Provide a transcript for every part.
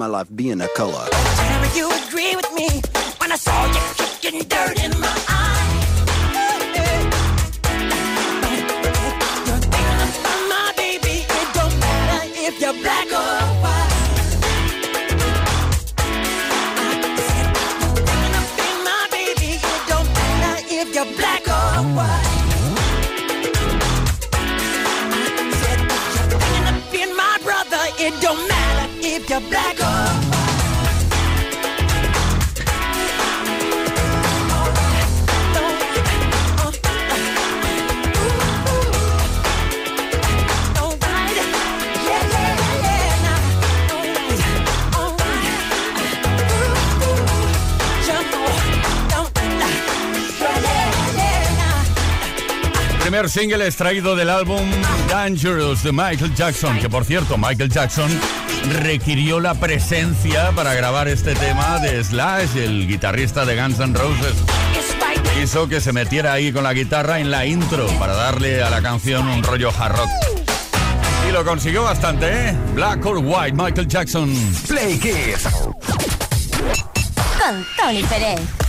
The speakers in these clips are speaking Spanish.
My life being a color. Tell you agree with me when I saw you kicking dirt in my eye. Primer single extraído del álbum Dangerous de Michael Jackson, que por cierto, Michael Jackson requirió la presencia para grabar este tema de Slash, el guitarrista de Guns N' Roses. Hizo que se metiera ahí con la guitarra en la intro para darle a la canción un rollo hard rock. Y lo consiguió bastante, ¿eh? Black or White, Michael Jackson. Play Kiss. Con Tony Pérez.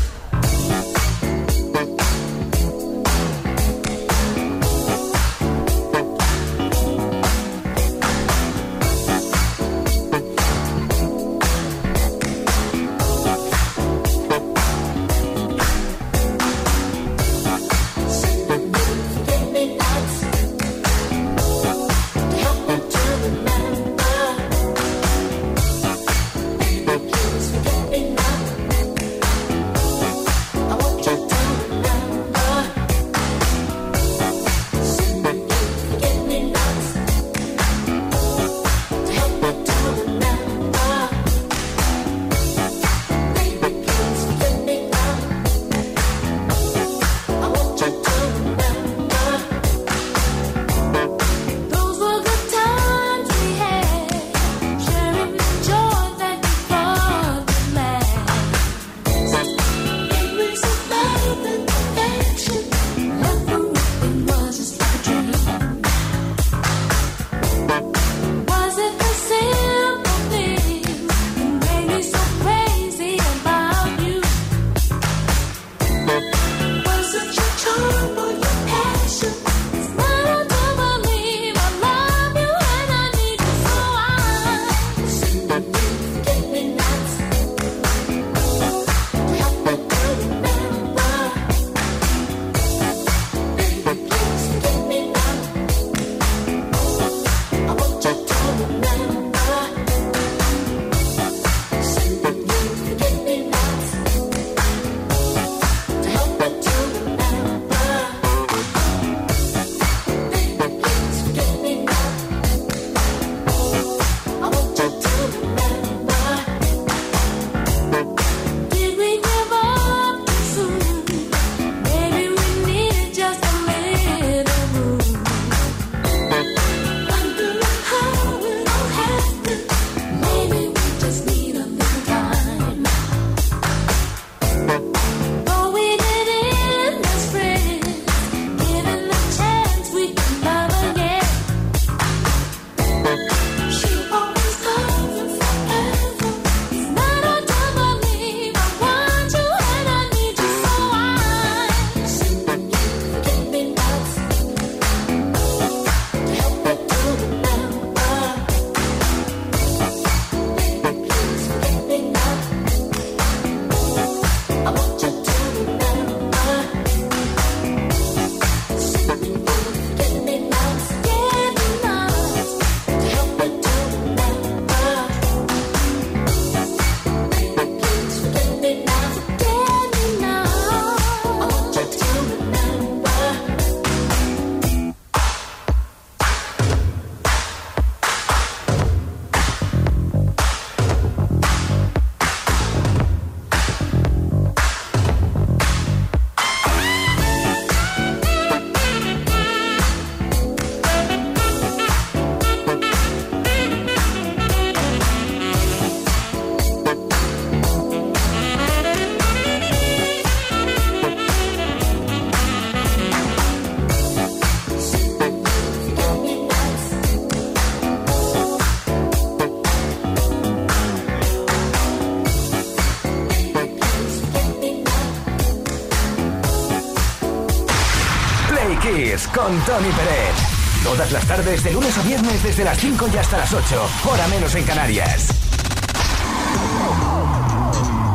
Tony Pérez. Todas las tardes, de lunes a viernes, desde las 5 y hasta las 8. Hora menos en Canarias.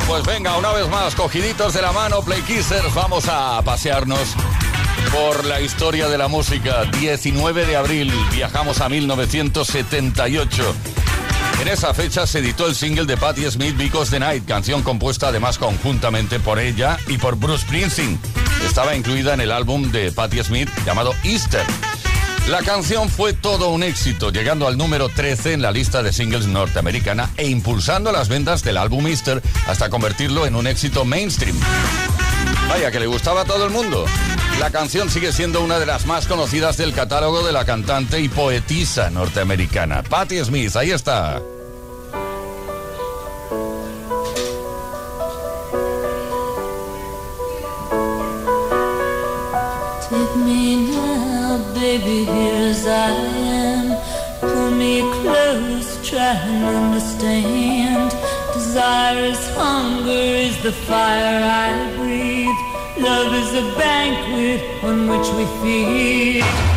Pues venga, una vez más, cogiditos de la mano, Play Kissers, vamos a pasearnos por la historia de la música. 19 de abril, viajamos a 1978. En esa fecha se editó el single de Patti Smith, Because the Night, canción compuesta además conjuntamente por ella y por Bruce Springsteen. Estaba incluida en el álbum de Patti Smith llamado Easter. La canción fue todo un éxito, llegando al número 13 en la lista de singles norteamericana e impulsando las ventas del álbum Easter hasta convertirlo en un éxito mainstream. Vaya, que le gustaba a todo el mundo. La canción sigue siendo una de las más conocidas del catálogo de la cantante y poetisa norteamericana. Patti Smith, ahí está. Baby, here as I am. Pull me close, try and understand. Desire is hunger, is the fire I breathe. Love is a banquet on which we feed.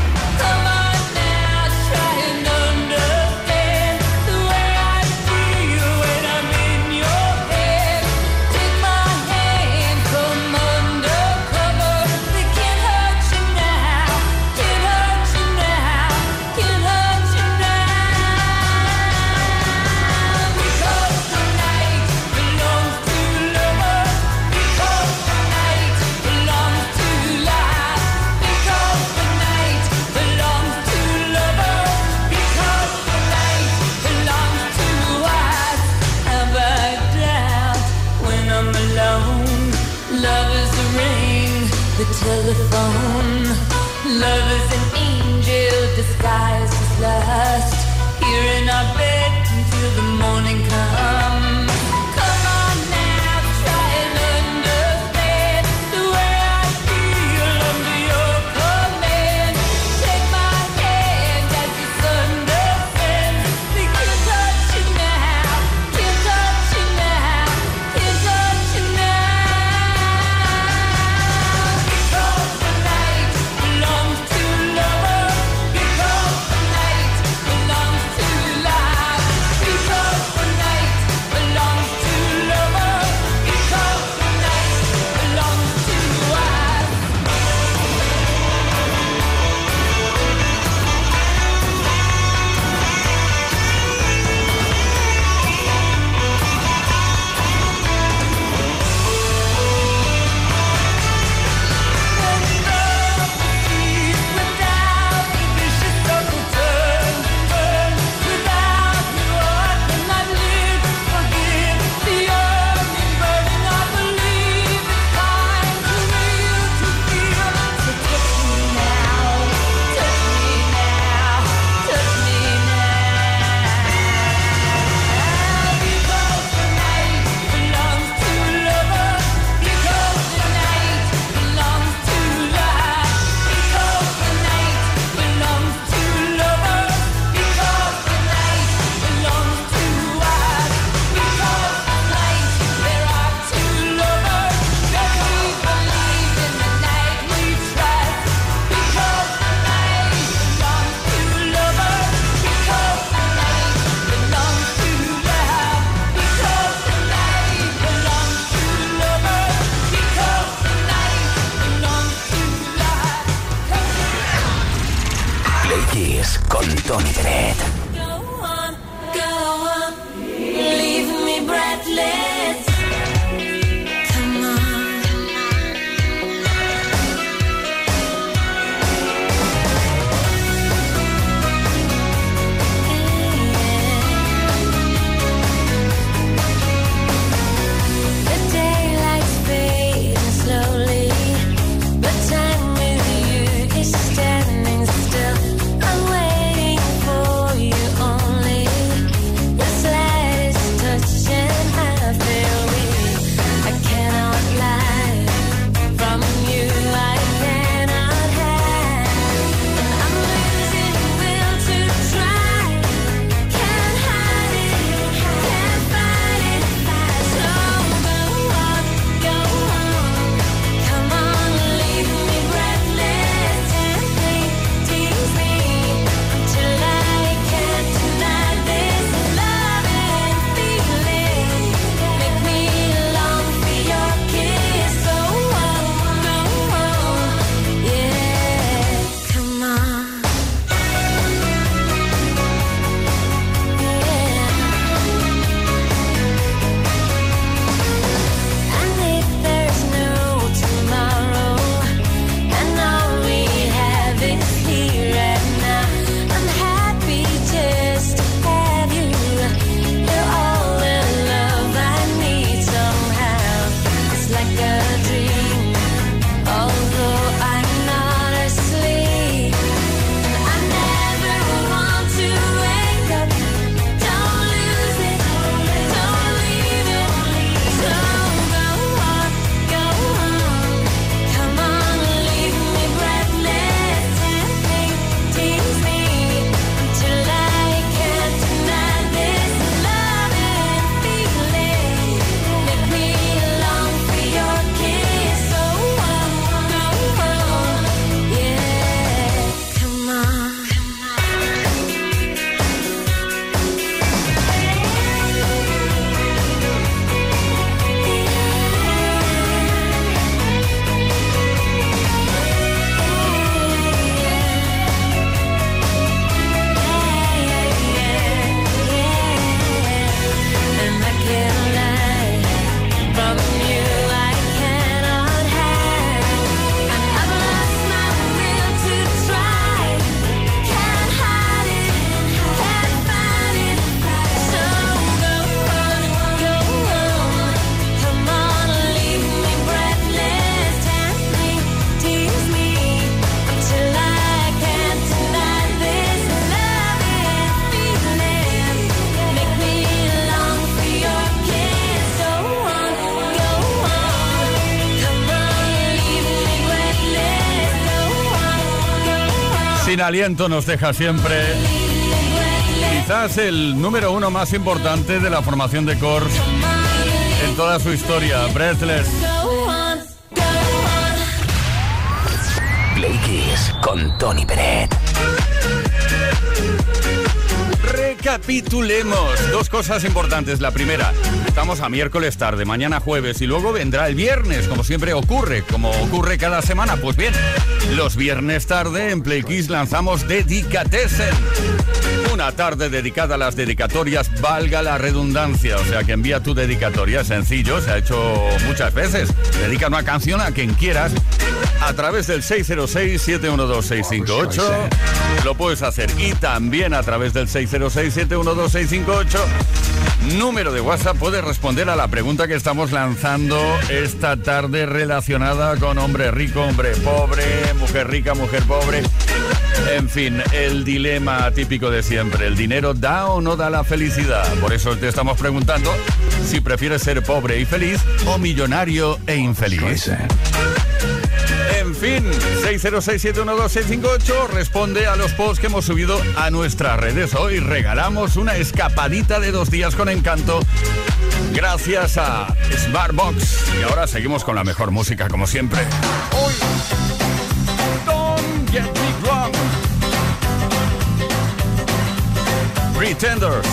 Con Tony Pérez. Sin aliento nos deja siempre. Quizás el número uno más importante de la formación de Kors en toda su historia, Breathless. Play Kiss con Tony Peret. Recapitulemos dos cosas importantes. La primera, estamos a miércoles tarde, mañana jueves y luego vendrá el viernes, como siempre ocurre, como ocurre cada semana. Pues bien, los viernes tarde en Play Kiss lanzamos Dedicatesen. Una tarde dedicada a las dedicatorias, valga la redundancia. O sea que envía tu dedicatoria, sencillo, se ha hecho muchas veces. Dedica una canción a quien quieras a través del 606-712-658. Lo puedes hacer y también a través del 606-712-658. Número de WhatsApp, puedes responder a la pregunta que estamos lanzando esta tarde relacionada con hombre rico, hombre pobre, mujer rica, mujer pobre. En fin, el dilema típico de siempre. ¿El dinero da o no da la felicidad? Por eso te estamos preguntando si prefieres ser pobre y feliz o millonario e infeliz. En fin, 606-712-658 responde a los posts que hemos subido a nuestras redes. Hoy regalamos una escapadita de dos días con encanto gracias a Smartbox. Y ahora seguimos con la mejor música como siempre. Hoy, Don't Get Me Wrong. Pretenders.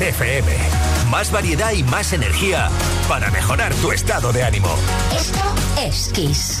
FM. Más variedad y más energía para mejorar tu estado de ánimo. Esto es Kiss.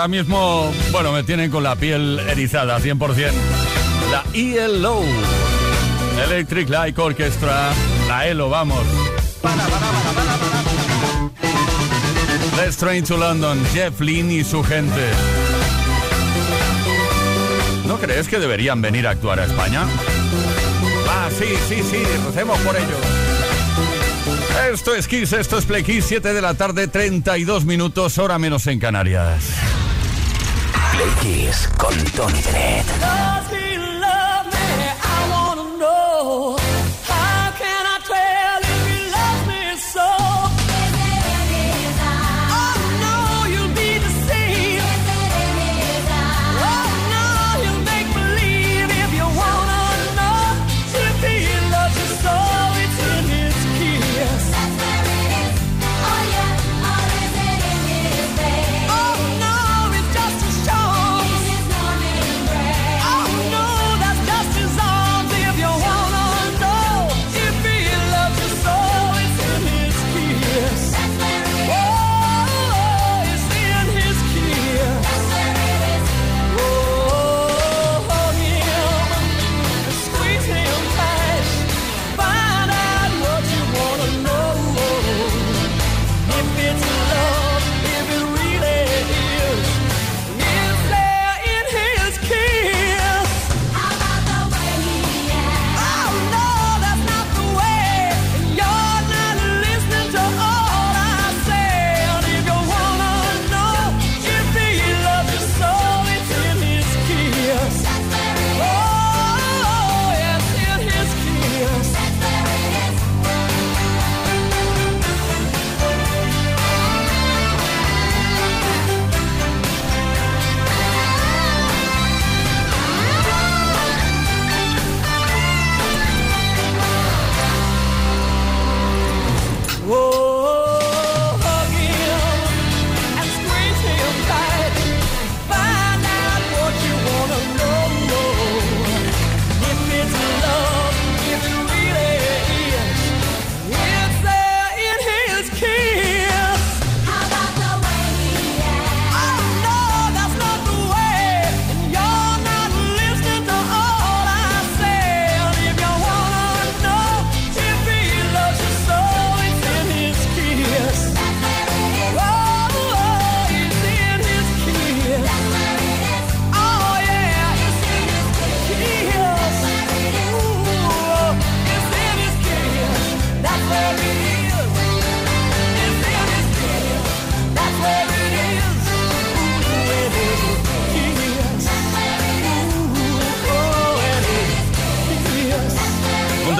ahora mismo, bueno, me tienen con la piel erizada, 100%. La ELO, Electric Light Orchestra, la ELO, vamos. Let's Train to London, Jeff Lynne y su gente. ¿No crees que deberían venir a actuar a España? Ah, sí, sí, sí, recemos por ellos. Esto es Kiss, esto es Play Kiss, 7 de la tarde, 32 minutos, hora menos en Canarias. Play Kiss con Tony Dredd.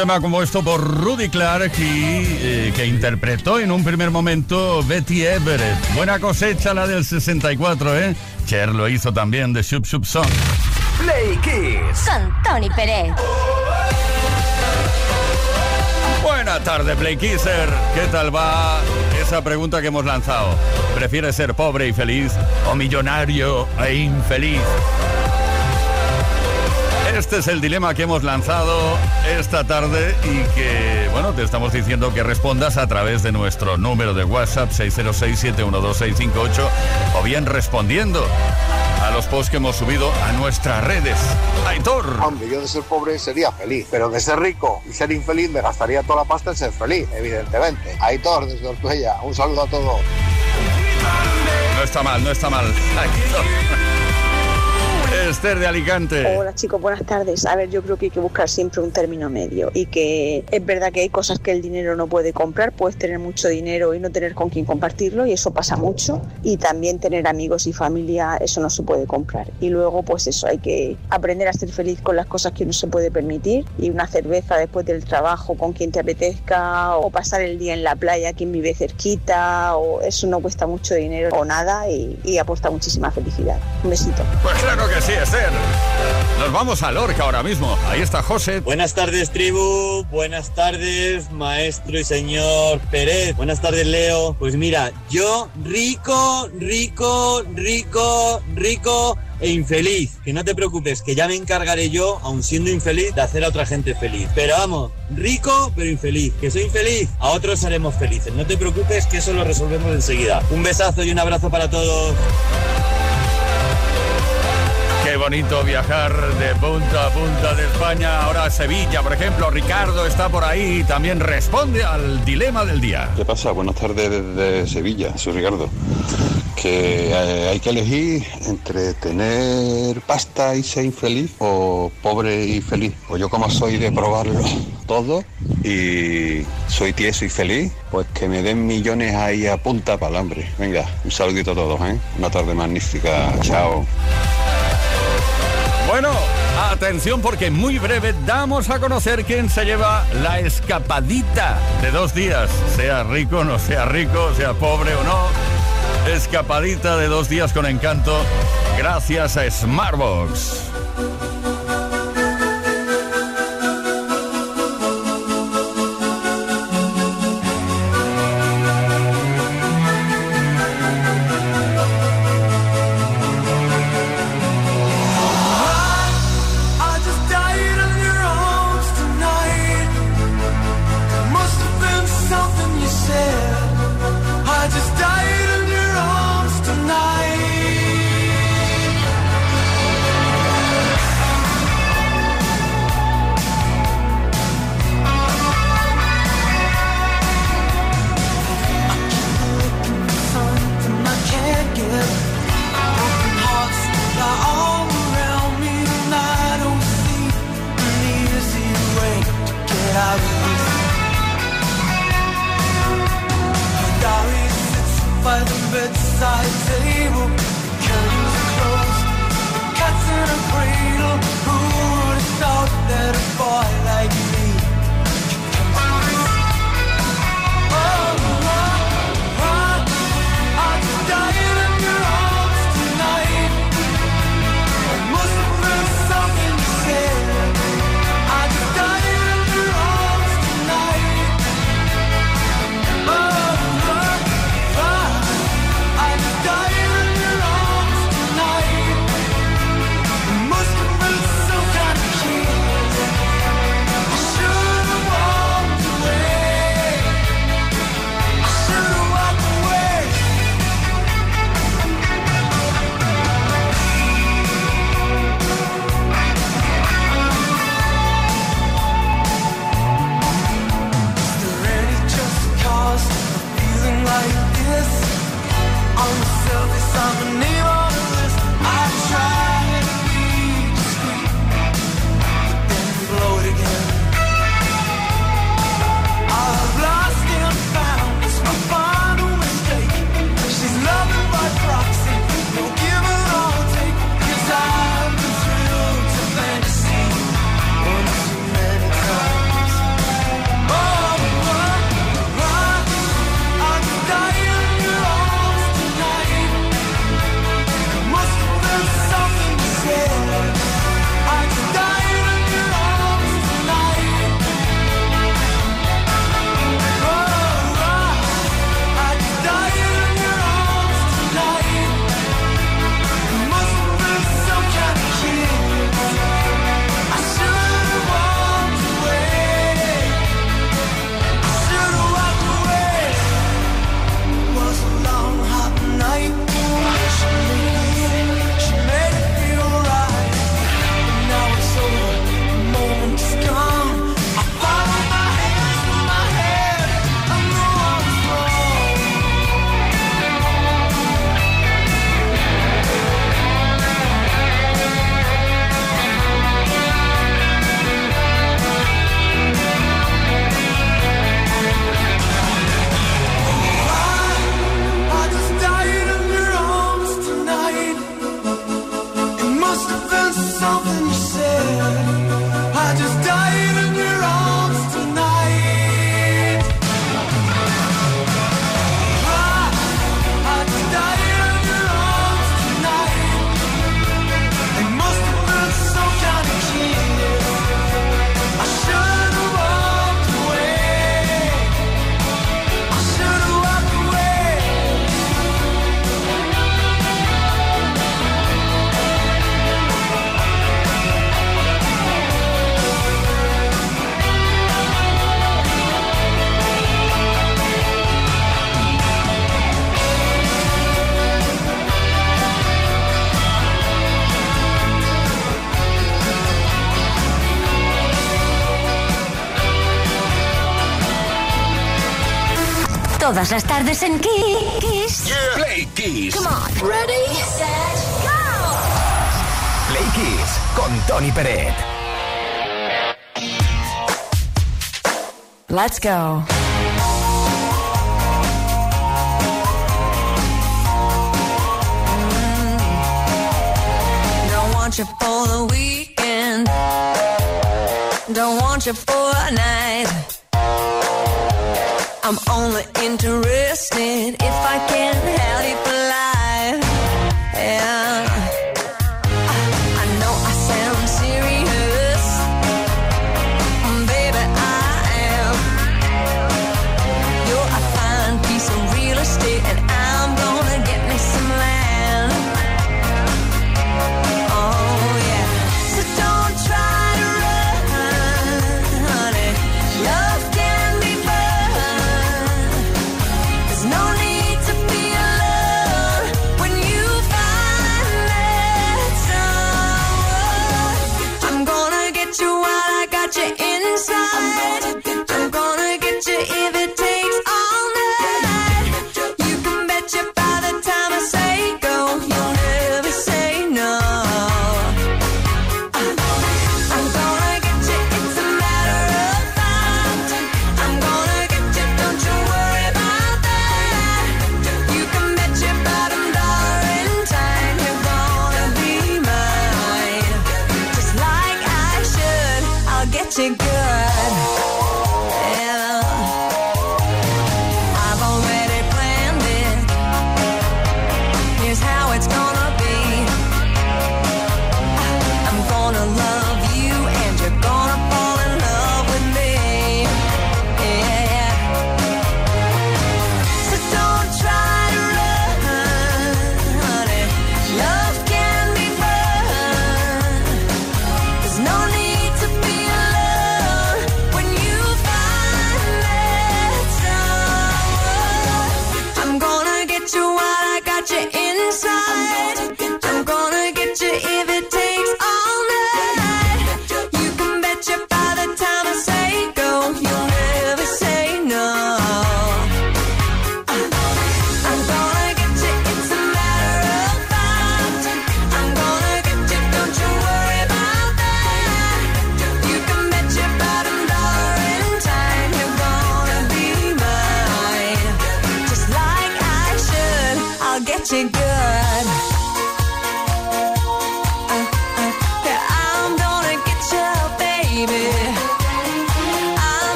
Tema compuesto por Rudy Clark y eh, que interpretó en un primer momento Betty Everett. Buena cosecha la del 64, ¿eh? Cher lo hizo también de Sub Sub Song. Play Kiss. Con Tony Pérez. Buena tarde, Play Kisser. ¿Qué tal va esa pregunta que hemos lanzado? ¿Prefieres ser pobre y feliz o millonario e infeliz? Este es el dilema que hemos lanzado esta tarde y que, bueno, te estamos diciendo que respondas a través de nuestro número de WhatsApp 606-712-658 o bien respondiendo a los posts que hemos subido a nuestras redes. Aitor. Hombre, yo de ser pobre sería feliz, pero de ser rico y ser infeliz me gastaría toda la pasta en ser feliz, evidentemente. Aitor, desde Ortuella, un saludo a todos. No está mal, no está mal. Aitor. Esther de Alicante. Hola chicos, buenas tardes. A ver, yo creo que hay que buscar siempre un término medio y que es verdad que hay cosas que el dinero no puede comprar. Puedes tener mucho dinero y no tener con quién compartirlo y eso pasa mucho. Y también tener amigos y familia, eso no se puede comprar. Y luego, pues eso, hay que aprender a ser feliz con las cosas que uno se puede permitir y una cerveza después del trabajo con quien te apetezca o pasar el día en la playa quien vive cerquita o eso no cuesta mucho dinero o nada y, y aporta muchísima felicidad. Un besito. Pues claro que sí, Esther. Nos vamos a Lorca ahora mismo. Ahí está José. Buenas tardes, tribu. Buenas tardes, maestro y señor Pérez. Buenas tardes, Leo. Pues mira, yo rico, rico, rico, rico e infeliz. Que no te preocupes, que ya me encargaré yo, aun siendo infeliz, de hacer a otra gente feliz. Pero vamos, rico pero infeliz. Que soy infeliz, a otros haremos felices. No te preocupes, que eso lo resolvemos enseguida. Un besazo y un abrazo para todos. Qué bonito viajar de punta a punta de España. Ahora a Sevilla, por ejemplo. Ricardo está por ahí y también responde al dilema del día. ¿Qué pasa? Buenas tardes desde Sevilla, soy Ricardo. Que eh, hay que elegir entre tener pasta y ser infeliz o pobre y feliz. Pues yo como soy de probarlo todo y soy tieso y feliz, pues que me den millones ahí a punta para el hambre. Venga, un saludito a todos, ¿eh? Una tarde magnífica. Chao. Bueno, atención porque muy breve damos a conocer quién se lleva la escapadita de dos días. Sea rico, no sea rico, sea pobre o no. Escapadita de dos días con encanto gracias a Smartbox. Todas las tardes en Kiss. Yeah. Play Kiss. Come on. Ready, set, go. Play Kiss con Tony Peret. Let's go. Mm. Don't want you for the weekend. Don't want you for a night. I'm only interested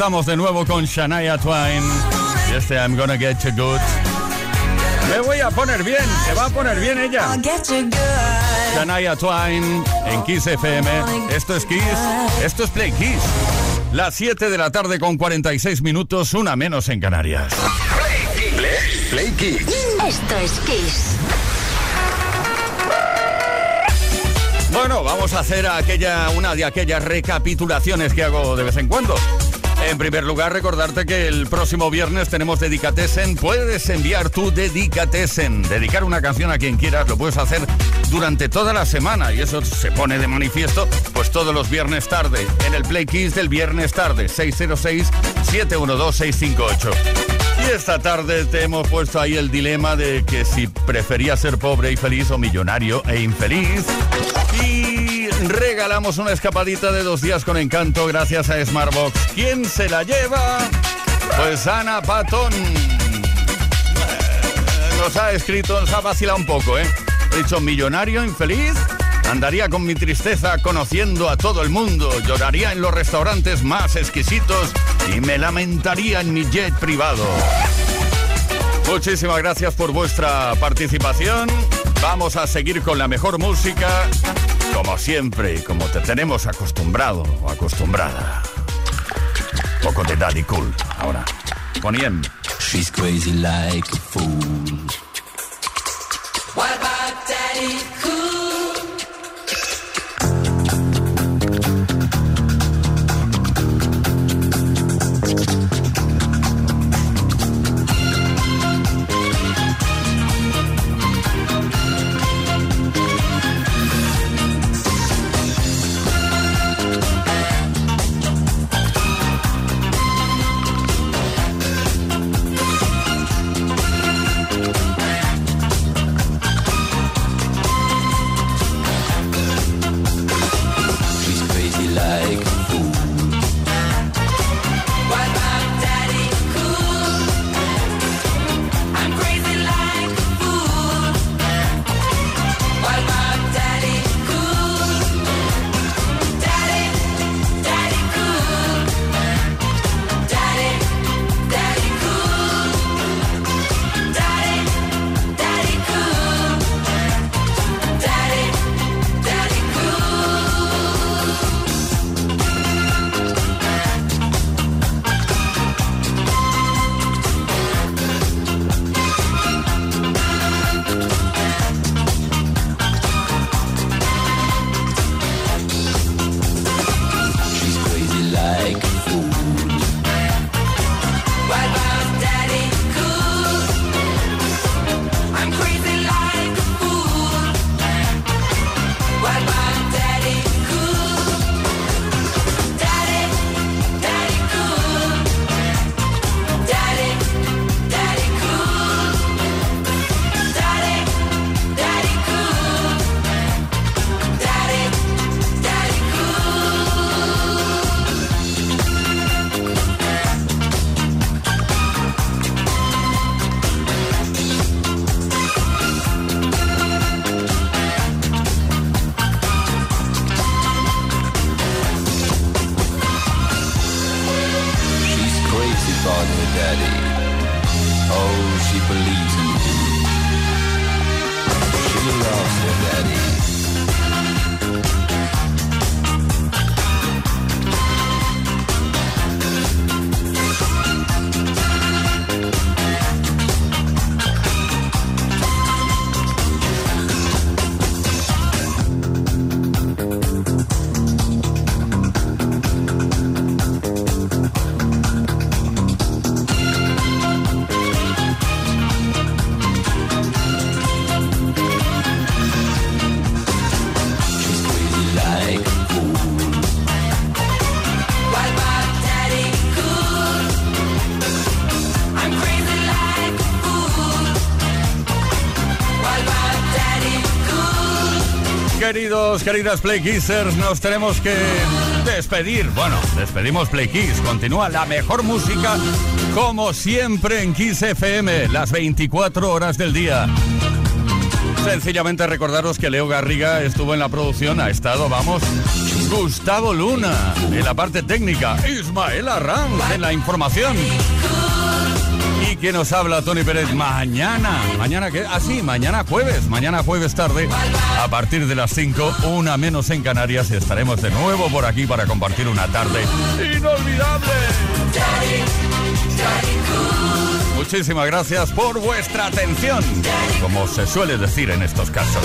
estamos de nuevo con Shania Twain y este I'm Gonna Get You Good. Me voy a poner bien, se va a poner bien ella. Shania Twain en Kiss FM. Esto es Kiss, esto es Play Kiss. Las 7 de la tarde con 46 minutos, una menos en Canarias. Play, Play Kiss. Esto es Kiss. Bueno, vamos a hacer aquella, una de aquellas recapitulaciones que hago de vez en cuando. En primer lugar, recordarte que el próximo viernes tenemos Dedicatesen. Puedes enviar tu Dedicatesen, dedicar una canción a quien quieras, lo puedes hacer durante toda la semana y eso se pone de manifiesto pues todos los viernes tarde en el Play Kiss del viernes tarde 606 712 658. Y esta tarde te hemos puesto ahí el dilema de que si preferías ser pobre y feliz o millonario e infeliz regalamos una escapadita de dos días con encanto gracias a Smartbox. ¿Quién se la lleva? Pues Ana Patón. Eh, nos ha escrito, nos ha vacilado un poco, ¿eh? He dicho, millonario, infeliz. Andaría con mi tristeza conociendo a todo el mundo, lloraría en los restaurantes más exquisitos y me lamentaría en mi jet privado. Muchísimas gracias por vuestra participación. Vamos a seguir con la mejor música como siempre y como te tenemos acostumbrado o acostumbrada. Poco de Daddy Cool. Ahora, Boniem. She's crazy like a fool. What about Daddy Queridas Play Kissers, nos tenemos que despedir. Bueno, despedimos Play Kiss. Continúa la mejor música, como siempre en Kiss FM, las 24 horas del día. Sencillamente recordaros que Leo Garriga estuvo en la producción, ha estado, vamos, Gustavo Luna en la parte técnica, Ismael Arranz en la información. Que nos habla Tony Pérez mañana. ¿Mañana qué? Ah, mañana jueves. Mañana jueves tarde, a partir de las 5, una menos en Canarias, estaremos de nuevo por aquí para compartir una tarde inolvidable. Muchísimas gracias por vuestra atención, como se suele decir en estos casos.